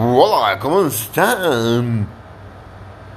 Hola, ¿cómo están?